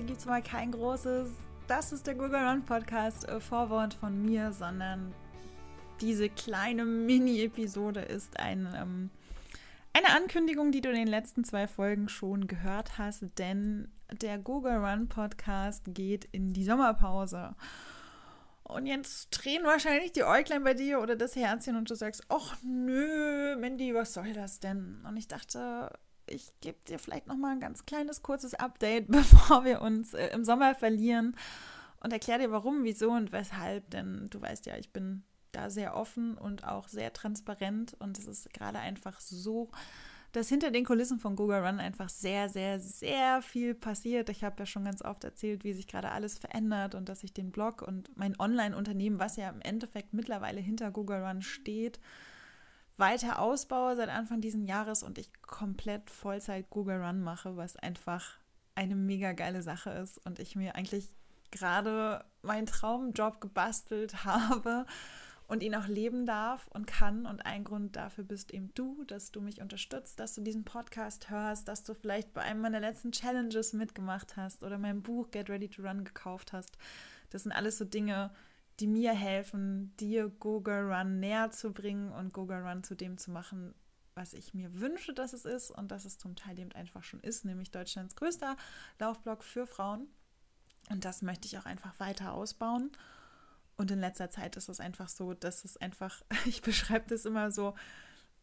Heute gibt es mal kein großes, das ist der Google Run Podcast äh, Vorwort von mir, sondern diese kleine Mini-Episode ist ein, ähm, eine Ankündigung, die du in den letzten zwei Folgen schon gehört hast, denn der Google Run Podcast geht in die Sommerpause. Und jetzt drehen wahrscheinlich die Äuglein bei dir oder das Herzchen und du sagst, ach nö, Mandy, was soll das denn? Und ich dachte, ich gebe dir vielleicht noch mal ein ganz kleines, kurzes Update, bevor wir uns äh, im Sommer verlieren und erkläre dir, warum, wieso und weshalb. Denn du weißt ja, ich bin da sehr offen und auch sehr transparent und es ist gerade einfach so, dass hinter den Kulissen von Google Run einfach sehr, sehr, sehr viel passiert. Ich habe ja schon ganz oft erzählt, wie sich gerade alles verändert und dass ich den Blog und mein Online-Unternehmen, was ja im Endeffekt mittlerweile hinter Google Run steht, weiter ausbaue seit Anfang dieses Jahres und ich komplett Vollzeit Google Run mache, was einfach eine mega geile Sache ist und ich mir eigentlich gerade meinen Traumjob gebastelt habe und ihn auch leben darf und kann. Und ein Grund dafür bist eben du, dass du mich unterstützt, dass du diesen Podcast hörst, dass du vielleicht bei einem meiner letzten Challenges mitgemacht hast oder mein Buch Get Ready to Run gekauft hast. Das sind alles so Dinge, die mir helfen, dir Google Run näher zu bringen und Google Run zu dem zu machen, was ich mir wünsche, dass es ist und dass es zum Teil eben einfach schon ist, nämlich Deutschlands größter Laufblog für Frauen. Und das möchte ich auch einfach weiter ausbauen. Und in letzter Zeit ist es einfach so, dass es einfach, ich beschreibe das immer so,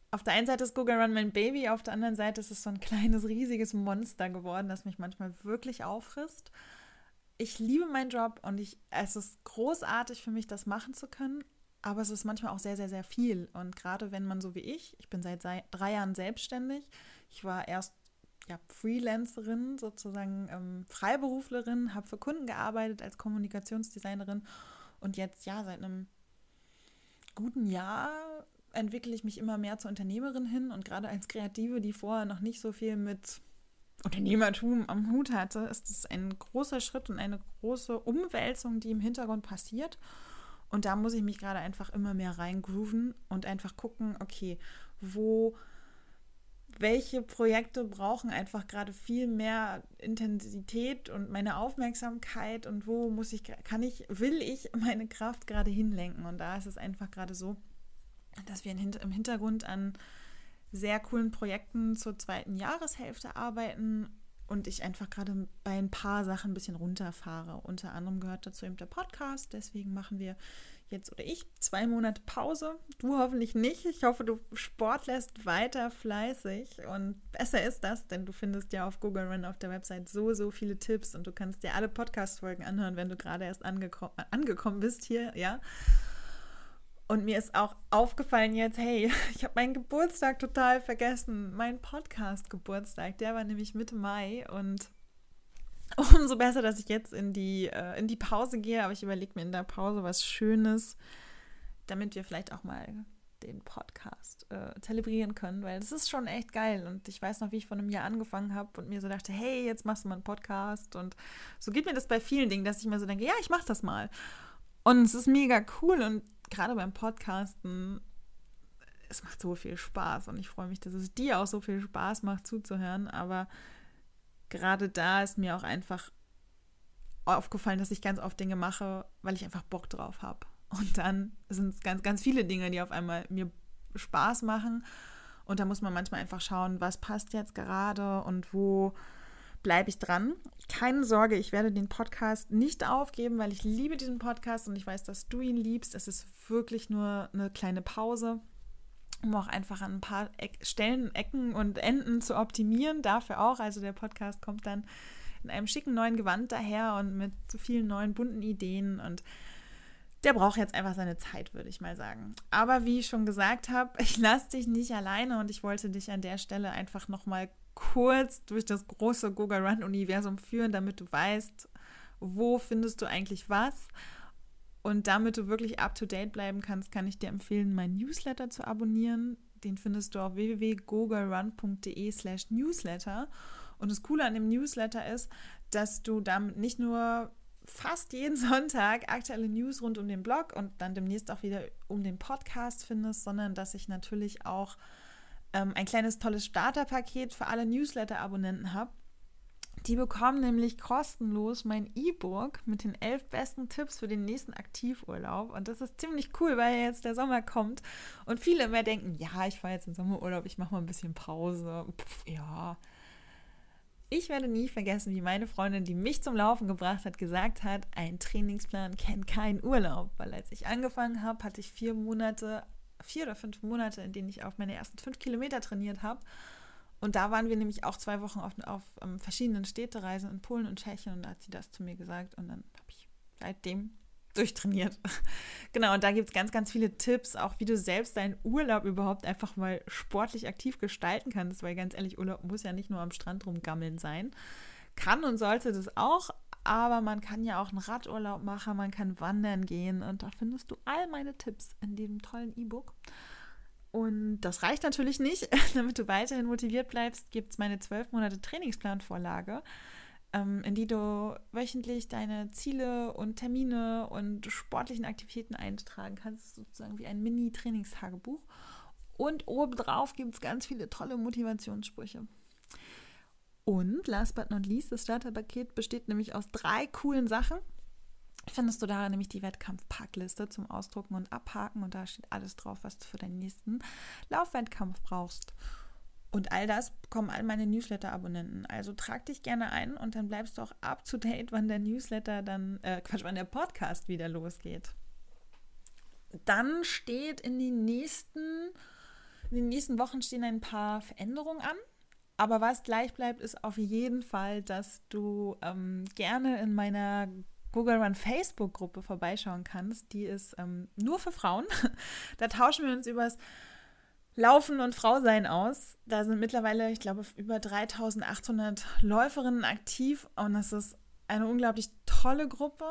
auf der einen Seite ist Google Run mein Baby, auf der anderen Seite ist es so ein kleines, riesiges Monster geworden, das mich manchmal wirklich auffrisst. Ich liebe meinen Job und ich, es ist großartig für mich, das machen zu können, aber es ist manchmal auch sehr, sehr, sehr viel. Und gerade wenn man so wie ich, ich bin seit drei Jahren selbstständig, ich war erst ja, Freelancerin, sozusagen ähm, Freiberuflerin, habe für Kunden gearbeitet als Kommunikationsdesignerin und jetzt, ja, seit einem guten Jahr entwickle ich mich immer mehr zur Unternehmerin hin und gerade als Kreative, die vorher noch nicht so viel mit Unternehmertum am Hut hatte, ist es ein großer Schritt und eine große Umwälzung, die im Hintergrund passiert. Und da muss ich mich gerade einfach immer mehr reingrooven und einfach gucken, okay, wo welche Projekte brauchen einfach gerade viel mehr Intensität und meine Aufmerksamkeit und wo muss ich, kann ich, will ich meine Kraft gerade hinlenken? Und da ist es einfach gerade so, dass wir im Hintergrund an sehr coolen Projekten zur zweiten Jahreshälfte arbeiten und ich einfach gerade bei ein paar Sachen ein bisschen runterfahre. Unter anderem gehört dazu eben der Podcast, deswegen machen wir jetzt oder ich zwei Monate Pause. Du hoffentlich nicht. Ich hoffe, du sportlässt weiter fleißig und besser ist das, denn du findest ja auf Google Run auf der Website so, so viele Tipps und du kannst dir alle Podcast-Folgen anhören, wenn du gerade erst angeko angekommen bist hier, ja. Und mir ist auch aufgefallen jetzt, hey, ich habe meinen Geburtstag total vergessen. Mein Podcast-Geburtstag, der war nämlich Mitte Mai und umso besser, dass ich jetzt in die, äh, in die Pause gehe. Aber ich überlege mir in der Pause was Schönes, damit wir vielleicht auch mal den Podcast äh, zelebrieren können, weil das ist schon echt geil. Und ich weiß noch, wie ich vor einem Jahr angefangen habe und mir so dachte, hey, jetzt machst du mal einen Podcast. Und so geht mir das bei vielen Dingen, dass ich mir so denke, ja, ich mach das mal. Und es ist mega cool. Und gerade beim Podcasten, es macht so viel Spaß. Und ich freue mich, dass es dir auch so viel Spaß macht zuzuhören. Aber gerade da ist mir auch einfach aufgefallen, dass ich ganz oft Dinge mache, weil ich einfach Bock drauf habe. Und dann sind es ganz, ganz viele Dinge, die auf einmal mir Spaß machen. Und da muss man manchmal einfach schauen, was passt jetzt gerade und wo bleibe ich dran. Keine Sorge, ich werde den Podcast nicht aufgeben, weil ich liebe diesen Podcast und ich weiß, dass du ihn liebst. Es ist wirklich nur eine kleine Pause um auch einfach an ein paar Eck Stellen, Ecken und Enden zu optimieren. Dafür auch. Also der Podcast kommt dann in einem schicken neuen Gewand daher und mit so vielen neuen bunten Ideen und der braucht jetzt einfach seine Zeit, würde ich mal sagen. Aber wie ich schon gesagt habe, ich lasse dich nicht alleine und ich wollte dich an der Stelle einfach nochmal kurz durch das große Google Run Universum führen, damit du weißt, wo findest du eigentlich was und damit du wirklich up-to-date bleiben kannst, kann ich dir empfehlen, meinen Newsletter zu abonnieren. Den findest du auf www.googlerun.de slash newsletter. Und das Coole an dem Newsletter ist, dass du damit nicht nur fast jeden Sonntag aktuelle News rund um den Blog und dann demnächst auch wieder um den Podcast findest, sondern dass ich natürlich auch ähm, ein kleines tolles Starterpaket für alle Newsletter-Abonnenten habe Die bekommen nämlich kostenlos mein E-Book mit den elf besten Tipps für den nächsten Aktivurlaub. Und das ist ziemlich cool, weil jetzt der Sommer kommt und viele immer denken, ja, ich fahre jetzt in Sommerurlaub, ich mache mal ein bisschen Pause. Pff, ja. Ich werde nie vergessen, wie meine Freundin, die mich zum Laufen gebracht hat, gesagt hat, ein Trainingsplan kennt keinen Urlaub. Weil als ich angefangen habe, hatte ich vier Monate, vier oder fünf Monate, in denen ich auf meine ersten fünf Kilometer trainiert habe. Und da waren wir nämlich auch zwei Wochen auf, auf um, ähm, verschiedenen Städtereisen in Polen und Tschechien und da hat sie das zu mir gesagt und dann habe ich seitdem durchtrainiert. genau, und da gibt es ganz, ganz viele Tipps, auch wie du selbst deinen Urlaub überhaupt einfach mal sportlich aktiv gestalten kannst, weil ganz ehrlich, Urlaub muss ja nicht nur am Strand rumgammeln sein. Kann und sollte das auch, aber man kann ja auch einen Radurlaub machen, man kann wandern gehen und da findest du all meine Tipps in dem tollen E-Book. Und das reicht natürlich nicht. Damit du weiterhin motiviert bleibst, gibt es meine zwölf Monate Trainingsplanvorlage, ähm, in die du wöchentlich deine Ziele und Termine und sportlichen Aktivitäten eintragen kannst, sozusagen wie ein Mini-Trainingstagebuch. Und obendrauf gibt es ganz viele tolle Motivationssprüche. Und last but not least, das Starterpaket besteht nämlich aus drei coolen Sachen findest du da nämlich die Wettkampfpackliste zum Ausdrucken und Abhaken und da steht alles drauf, was du für deinen nächsten Laufwettkampf brauchst. Und all das bekommen all meine Newsletter-Abonnenten. Also trag dich gerne ein und dann bleibst du auch up to date, wann der Newsletter dann, äh, Quatsch, wann der Podcast wieder losgeht. Dann steht in den nächsten, in den nächsten Wochen stehen ein paar Veränderungen an. Aber was gleich bleibt, ist auf jeden Fall, dass du ähm, gerne in meiner Google Run Facebook-Gruppe vorbeischauen kannst. Die ist ähm, nur für Frauen. da tauschen wir uns übers Laufen und Frausein aus. Da sind mittlerweile, ich glaube, über 3800 Läuferinnen aktiv und es ist eine unglaublich tolle Gruppe.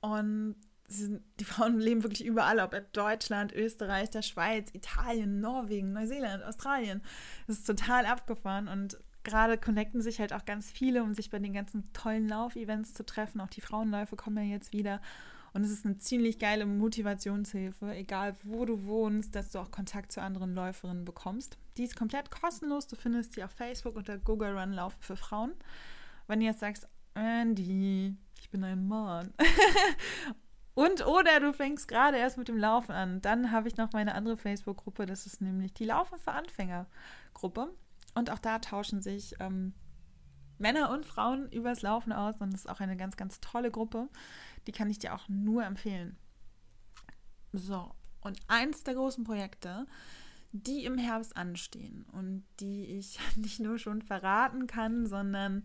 Und sind, die Frauen leben wirklich überall, ob in Deutschland, Österreich, der Schweiz, Italien, Norwegen, Neuseeland, Australien. Das ist total abgefahren und gerade connecten sich halt auch ganz viele, um sich bei den ganzen tollen Laufevents zu treffen. Auch die Frauenläufe kommen ja jetzt wieder. Und es ist eine ziemlich geile Motivationshilfe, egal wo du wohnst, dass du auch Kontakt zu anderen Läuferinnen bekommst. Die ist komplett kostenlos. Du findest sie auf Facebook unter Google Run Laufen für Frauen. Wenn du jetzt sagst, Andy, ich bin ein Mann. Und oder du fängst gerade erst mit dem Laufen an. Dann habe ich noch meine andere Facebook-Gruppe, das ist nämlich die Laufen für Anfänger-Gruppe. Und auch da tauschen sich ähm, Männer und Frauen übers Laufen aus und das ist auch eine ganz, ganz tolle Gruppe. Die kann ich dir auch nur empfehlen. So, und eins der großen Projekte, die im Herbst anstehen und die ich nicht nur schon verraten kann, sondern,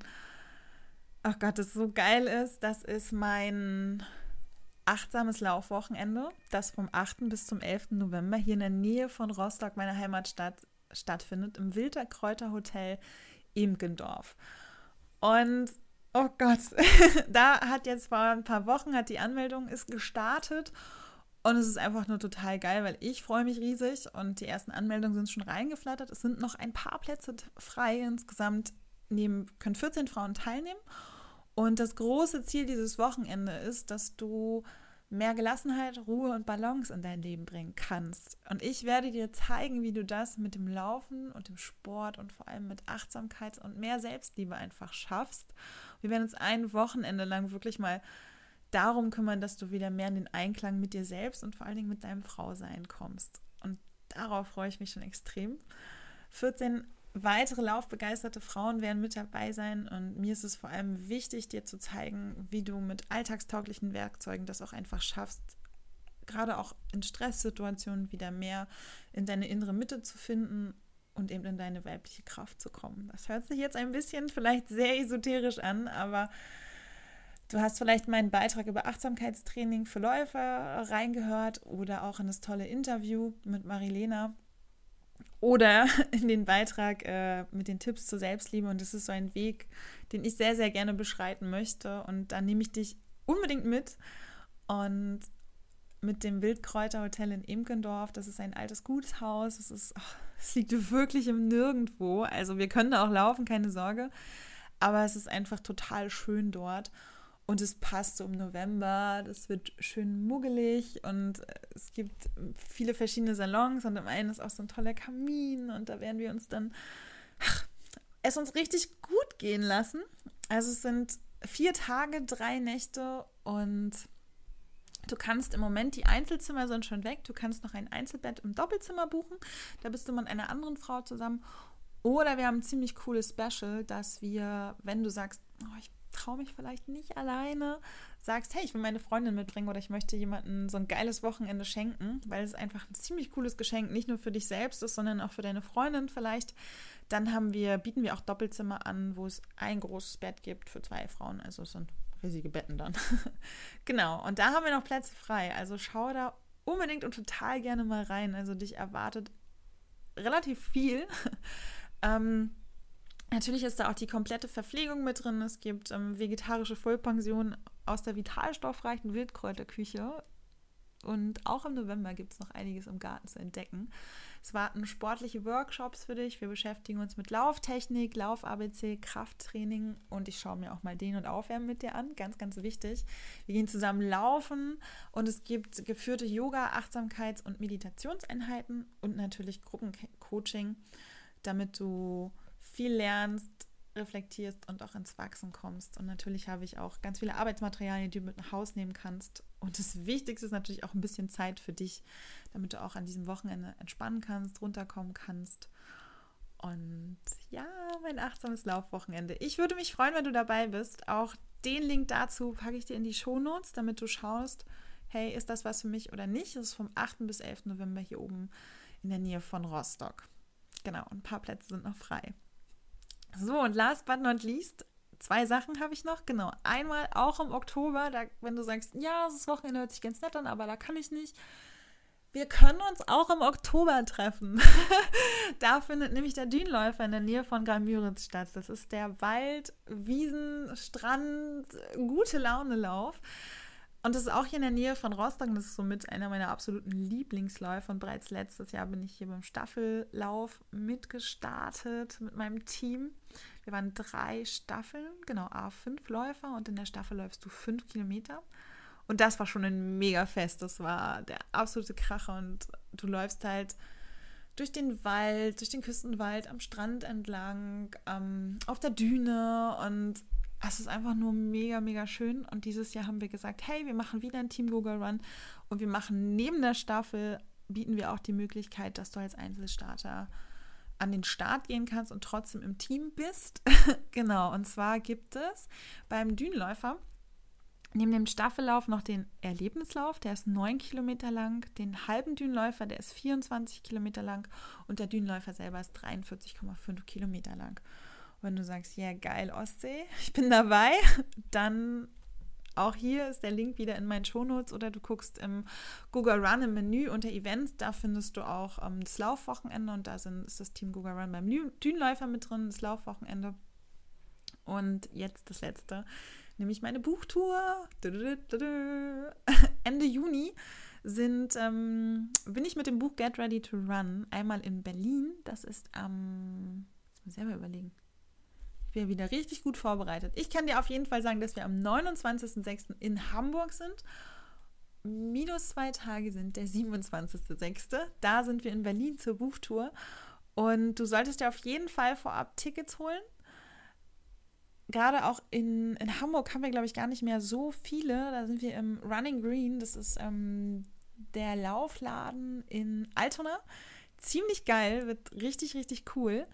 ach Gott, das so geil ist, das ist mein achtsames Laufwochenende, das vom 8. bis zum 11. November hier in der Nähe von Rostock, meiner Heimatstadt, stattfindet, im Wilderkräuter Hotel Imgendorf. Und oh Gott, da hat jetzt vor ein paar Wochen hat die Anmeldung ist gestartet und es ist einfach nur total geil, weil ich freue mich riesig und die ersten Anmeldungen sind schon reingeflattert. Es sind noch ein paar Plätze frei. Insgesamt nehmen, können 14 Frauen teilnehmen. Und das große Ziel dieses Wochenende ist, dass du mehr Gelassenheit, Ruhe und Balance in dein Leben bringen kannst. Und ich werde dir zeigen, wie du das mit dem Laufen und dem Sport und vor allem mit Achtsamkeit und mehr Selbstliebe einfach schaffst. Wir werden uns ein Wochenende lang wirklich mal darum kümmern, dass du wieder mehr in den Einklang mit dir selbst und vor allen Dingen mit deinem Frausein kommst. Und darauf freue ich mich schon extrem. 14 weitere laufbegeisterte Frauen werden mit dabei sein und mir ist es vor allem wichtig, dir zu zeigen, wie du mit alltagstauglichen Werkzeugen das auch einfach schaffst, gerade auch in Stresssituationen wieder mehr in deine innere Mitte zu finden und eben in deine weibliche Kraft zu kommen. Das hört sich jetzt ein bisschen vielleicht sehr esoterisch an, aber du hast vielleicht meinen Beitrag über Achtsamkeitstraining für Läufer reingehört oder auch in das tolle Interview mit Marilena oder in den Beitrag äh, mit den Tipps zur Selbstliebe. Und das ist so ein Weg, den ich sehr, sehr gerne beschreiten möchte. Und da nehme ich dich unbedingt mit. Und mit dem Wildkräuterhotel in Imkendorf, das ist ein altes Gutshaus. Es, es liegt wirklich im Nirgendwo. Also wir können da auch laufen, keine Sorge. Aber es ist einfach total schön dort. Und es passt so im November, das wird schön muggelig und es gibt viele verschiedene Salons und im einen ist auch so ein toller Kamin und da werden wir uns dann ach, es uns richtig gut gehen lassen. Also es sind vier Tage, drei Nächte und Du kannst im Moment, die Einzelzimmer sind schon weg, du kannst noch ein Einzelbett im Doppelzimmer buchen. Da bist du mit einer anderen Frau zusammen. Oder wir haben ein ziemlich cooles Special, dass wir, wenn du sagst, oh, ich traue mich vielleicht nicht alleine, sagst, hey, ich will meine Freundin mitbringen oder ich möchte jemandem so ein geiles Wochenende schenken, weil es einfach ein ziemlich cooles Geschenk nicht nur für dich selbst ist, sondern auch für deine Freundin vielleicht. Dann haben wir, bieten wir auch Doppelzimmer an, wo es ein großes Bett gibt für zwei Frauen. Also es sind riesige Betten dann. genau, und da haben wir noch Plätze frei. Also schau da unbedingt und total gerne mal rein. Also dich erwartet relativ viel. ähm, natürlich ist da auch die komplette Verpflegung mit drin. Es gibt ähm, vegetarische Vollpension aus der vitalstoffreichen Wildkräuterküche. Und auch im November gibt es noch einiges im Garten zu entdecken. Es warten sportliche Workshops für dich. Wir beschäftigen uns mit Lauftechnik, Lauf-ABC, Krafttraining und ich schaue mir auch mal den und Aufwärmen mit dir an. Ganz, ganz wichtig. Wir gehen zusammen laufen und es gibt geführte Yoga, Achtsamkeits- und Meditationseinheiten und natürlich Gruppencoaching, damit du viel lernst, reflektierst und auch ins Wachsen kommst. Und natürlich habe ich auch ganz viele Arbeitsmaterialien, die du mit nach Hause nehmen kannst. Und das Wichtigste ist natürlich auch ein bisschen Zeit für dich, damit du auch an diesem Wochenende entspannen kannst, runterkommen kannst. Und ja, mein achtsames Laufwochenende. Ich würde mich freuen, wenn du dabei bist. Auch den Link dazu packe ich dir in die Shownotes, damit du schaust, hey, ist das was für mich oder nicht? Das ist vom 8. bis 11. November hier oben in der Nähe von Rostock. Genau, ein paar Plätze sind noch frei. So, und last but not least, zwei Sachen habe ich noch. Genau, einmal auch im Oktober, da, wenn du sagst, ja, das Wochenende hört sich ganz nett an, aber da kann ich nicht. Wir können uns auch im Oktober treffen. da findet nämlich der Dünenläufer in der Nähe von Grammüritz statt. Das ist der Wald, Wiesen, Strand, gute Laune Lauf. Und das ist auch hier in der Nähe von Rostock. Das ist somit einer meiner absoluten Lieblingsläufe. Und bereits letztes Jahr bin ich hier beim Staffellauf mitgestartet mit meinem Team. Wir waren drei Staffeln, genau, A5 Läufer. Und in der Staffel läufst du fünf Kilometer. Und das war schon ein mega Fest. Das war der absolute Kracher. Und du läufst halt durch den Wald, durch den Küstenwald, am Strand entlang, ähm, auf der Düne und es ist einfach nur mega, mega schön. Und dieses Jahr haben wir gesagt, hey, wir machen wieder ein Team Google Run und wir machen neben der Staffel, bieten wir auch die Möglichkeit, dass du als Einzelstarter an den Start gehen kannst und trotzdem im Team bist. genau, und zwar gibt es beim Dünenläufer neben dem Staffellauf noch den Erlebnislauf, der ist 9 Kilometer lang, den halben Dünenläufer, der ist 24 Kilometer lang und der Dünenläufer selber ist 43,5 Kilometer lang wenn du sagst, ja geil Ostsee, ich bin dabei, dann auch hier ist der Link wieder in meinen Shownotes oder du guckst im Google Run im Menü unter Events, da findest du auch ähm, das Laufwochenende und da sind, ist das Team Google Run beim Dünenläufer mit drin, das Laufwochenende. Und jetzt das letzte, nämlich meine Buchtour. Ende Juni sind, ähm, bin ich mit dem Buch Get Ready to Run einmal in Berlin. Das ist am, ähm, muss man selber überlegen, wir wieder richtig gut vorbereitet. Ich kann dir auf jeden Fall sagen, dass wir am 29.06. in Hamburg sind. Minus zwei Tage sind der 27.06. Da sind wir in Berlin zur Buchtour. Und du solltest dir auf jeden Fall vorab Tickets holen. Gerade auch in, in Hamburg haben wir, glaube ich, gar nicht mehr so viele. Da sind wir im Running Green. Das ist ähm, der Laufladen in Altona. Ziemlich geil, wird richtig, richtig cool.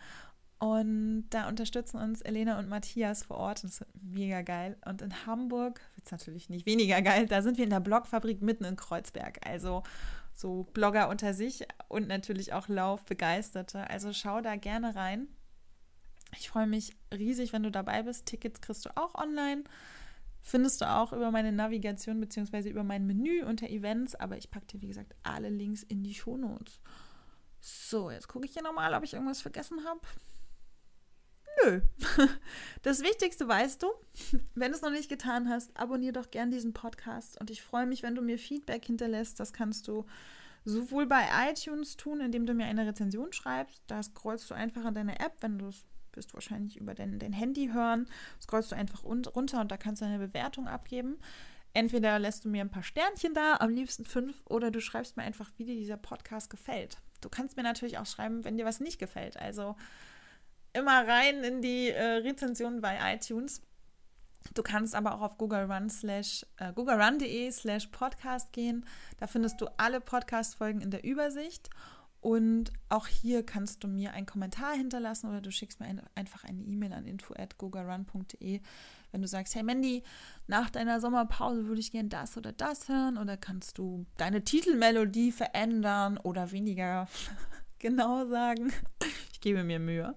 Und da unterstützen uns Elena und Matthias vor Ort. Das ist mega geil. Und in Hamburg wird es natürlich nicht weniger geil. Da sind wir in der Blogfabrik mitten in Kreuzberg. Also so Blogger unter sich und natürlich auch Laufbegeisterte. Also schau da gerne rein. Ich freue mich riesig, wenn du dabei bist. Tickets kriegst du auch online. Findest du auch über meine Navigation bzw. über mein Menü unter Events. Aber ich packe dir, wie gesagt, alle Links in die Shownotes. So, jetzt gucke ich hier nochmal, ob ich irgendwas vergessen habe. Nö. Das Wichtigste weißt du. Wenn du es noch nicht getan hast, abonniere doch gern diesen Podcast und ich freue mich, wenn du mir Feedback hinterlässt. Das kannst du sowohl bei iTunes tun, indem du mir eine Rezension schreibst. Da scrollst du einfach an deine App, wenn du es wirst wahrscheinlich über dein, dein Handy hören, scrollst du einfach runter und da kannst du eine Bewertung abgeben. Entweder lässt du mir ein paar Sternchen da, am liebsten fünf, oder du schreibst mir einfach, wie dir dieser Podcast gefällt. Du kannst mir natürlich auch schreiben, wenn dir was nicht gefällt. Also immer rein in die äh, Rezension bei iTunes. Du kannst aber auch auf Google Run slash, äh, googlerun.de slash podcast gehen. Da findest du alle Podcast-Folgen in der Übersicht. Und auch hier kannst du mir einen Kommentar hinterlassen oder du schickst mir ein, einfach eine E-Mail an info.gogarun.de, wenn du sagst, hey Mandy, nach deiner Sommerpause würde ich gern das oder das hören oder kannst du deine Titelmelodie verändern oder weniger genau sagen. Ich gebe mir Mühe.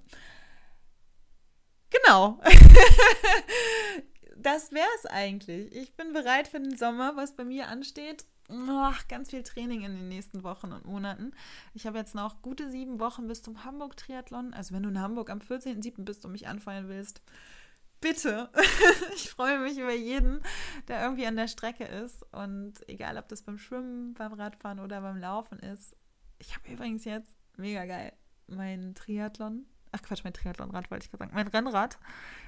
Genau. das wäre es eigentlich. Ich bin bereit für den Sommer, was bei mir ansteht oh, ganz viel Training in den nächsten Wochen und Monaten. Ich habe jetzt noch gute sieben Wochen bis zum Hamburg-Triathlon. Also wenn du in Hamburg am 14.07. bist und mich anfallen willst, bitte. ich freue mich über jeden, der irgendwie an der Strecke ist. Und egal, ob das beim Schwimmen, beim Radfahren oder beim Laufen ist. Ich habe übrigens jetzt, mega geil, mein Triathlon. Ach Quatsch, mein Triathlonrad wollte ich gerade sagen. Mein Rennrad.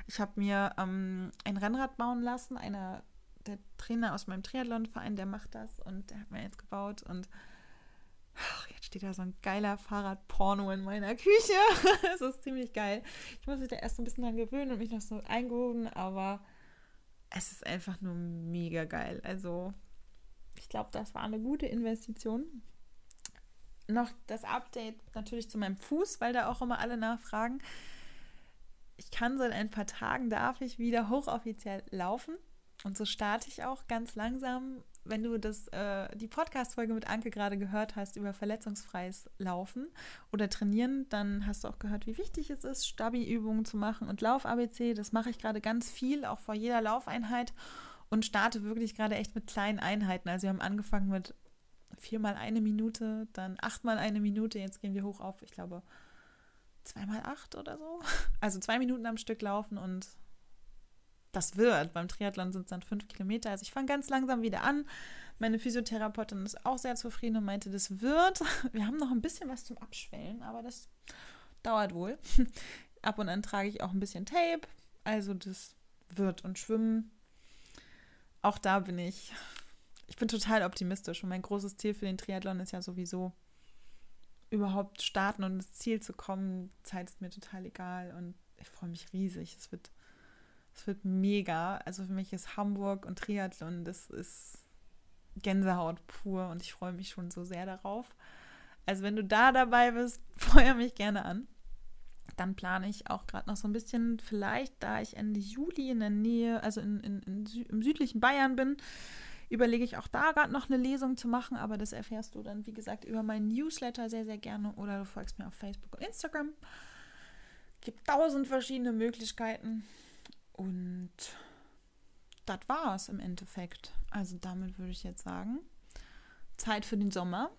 Ich habe mir ähm, ein Rennrad bauen lassen, einer der Trainer aus meinem Triathlon-Verein, der macht das und der hat mir jetzt gebaut und ach, jetzt steht da so ein geiler Fahrradporno in meiner Küche. Es ist ziemlich geil. Ich muss mich da erst ein bisschen dran gewöhnen und mich noch so eingehoben, aber es ist einfach nur mega geil. Also ich glaube, das war eine gute Investition. Noch das Update natürlich zu meinem Fuß, weil da auch immer alle nachfragen. Ich kann seit ein paar Tagen, darf ich wieder hochoffiziell laufen. Und so starte ich auch ganz langsam, wenn du das, äh, die Podcast-Folge mit Anke gerade gehört hast über verletzungsfreies Laufen oder Trainieren, dann hast du auch gehört, wie wichtig es ist, Stabi-Übungen zu machen und Lauf-ABC. Das mache ich gerade ganz viel, auch vor jeder Laufeinheit und starte wirklich gerade echt mit kleinen Einheiten. Also wir haben angefangen mit viermal eine Minute, dann achtmal eine Minute, jetzt gehen wir hoch auf, ich glaube, zweimal acht oder so. Also zwei Minuten am Stück laufen und das wird. Beim Triathlon sind es dann fünf Kilometer. Also ich fange ganz langsam wieder an. Meine Physiotherapeutin ist auch sehr zufrieden und meinte, das wird. Wir haben noch ein bisschen was zum Abschwellen, aber das dauert wohl. Ab und an trage ich auch ein bisschen Tape. Also das wird und schwimmen. Auch da bin ich. Ich bin total optimistisch und mein großes Ziel für den Triathlon ist ja sowieso überhaupt starten und ins Ziel zu kommen. Zeit ist mir total egal und ich freue mich riesig. Es wird es wird mega. Also für mich ist Hamburg und Triathlon, das ist Gänsehaut pur und ich freue mich schon so sehr darauf. Also wenn du da dabei bist, feuer mich gerne an. Dann plane ich auch gerade noch so ein bisschen, vielleicht da ich Ende Juli in der Nähe, also in, in, in im südlichen Bayern bin, überlege ich auch da gerade noch eine Lesung zu machen, aber das erfährst du dann, wie gesagt, über meinen Newsletter sehr, sehr gerne oder du folgst mir auf Facebook und Instagram. Gibt tausend verschiedene Möglichkeiten. Und das war es im Endeffekt. Also damit würde ich jetzt sagen, Zeit für den Sommer.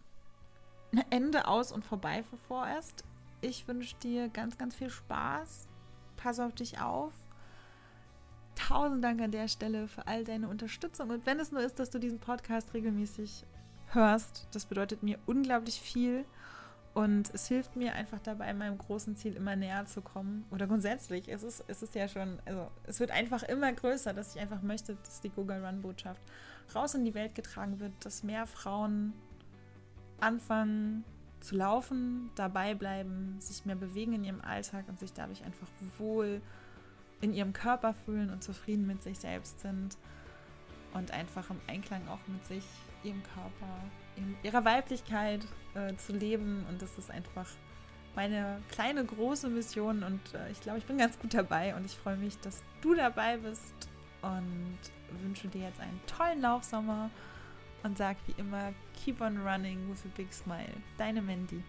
Ende aus und vorbei für vorerst. Ich wünsche dir ganz, ganz viel Spaß. Pass auf dich auf. Tausend Dank an der Stelle für all deine Unterstützung. Und wenn es nur ist, dass du diesen Podcast regelmäßig hörst, das bedeutet mir unglaublich viel. Und es hilft mir einfach dabei, meinem großen Ziel immer näher zu kommen. Oder grundsätzlich, es ist, es ist ja schon, also es wird einfach immer größer, dass ich einfach möchte, dass die Google Run-Botschaft raus in die Welt getragen wird, dass mehr Frauen anfangen zu laufen, dabei bleiben, sich mehr bewegen in ihrem Alltag und sich dadurch einfach wohl in ihrem Körper fühlen und zufrieden mit sich selbst sind und einfach im Einklang auch mit sich, ihrem Körper, ihrer Weiblichkeit äh, zu leben. Und das ist einfach meine kleine, große Mission. Und äh, ich glaube, ich bin ganz gut dabei. Und ich freue mich, dass du dabei bist. Und wünsche dir jetzt einen tollen Laufsommer. Und sag wie immer, keep on running with a big smile. Deine Mandy.